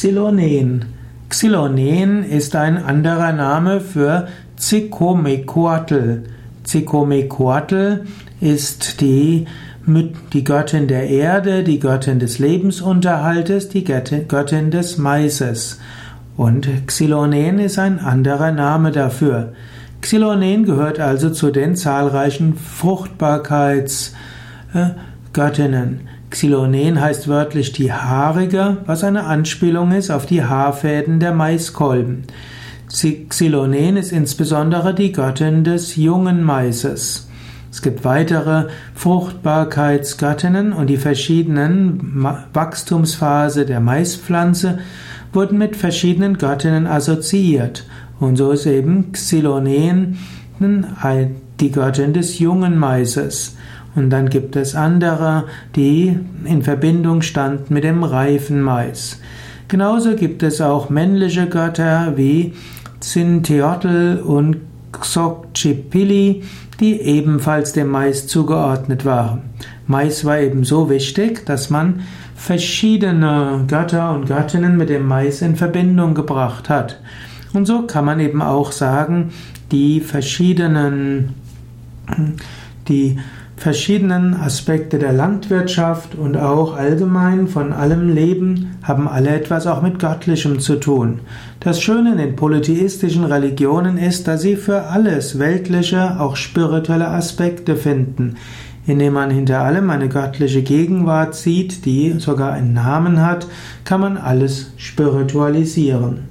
Xylonen. Xylonen ist ein anderer Name für Zicomecoatl. Zicomecoatl ist die, die Göttin der Erde, die Göttin des Lebensunterhaltes, die Göttin des Maises. Und Xylonen ist ein anderer Name dafür. Xylonen gehört also zu den zahlreichen Fruchtbarkeitsgöttinnen. Xylonen heißt wörtlich die Haarige, was eine Anspielung ist auf die Haarfäden der Maiskolben. Xylonen ist insbesondere die Göttin des jungen Maises. Es gibt weitere Fruchtbarkeitsgöttinnen und die verschiedenen Wachstumsphase der Maispflanze wurden mit verschiedenen Göttinnen assoziiert. Und so ist eben Xylonen die Göttin des jungen Maises. Und dann gibt es andere, die in Verbindung standen mit dem reifen Mais. Genauso gibt es auch männliche Götter wie Zinteotl und Xochipilli, die ebenfalls dem Mais zugeordnet waren. Mais war eben so wichtig, dass man verschiedene Götter und Göttinnen mit dem Mais in Verbindung gebracht hat. Und so kann man eben auch sagen, die verschiedenen, die verschiedenen Aspekte der Landwirtschaft und auch allgemein von allem Leben haben alle etwas auch mit Göttlichem zu tun. Das Schöne in den polytheistischen Religionen ist, dass sie für alles Weltliche auch spirituelle Aspekte finden, indem man hinter allem eine göttliche Gegenwart sieht, die sogar einen Namen hat, kann man alles spiritualisieren.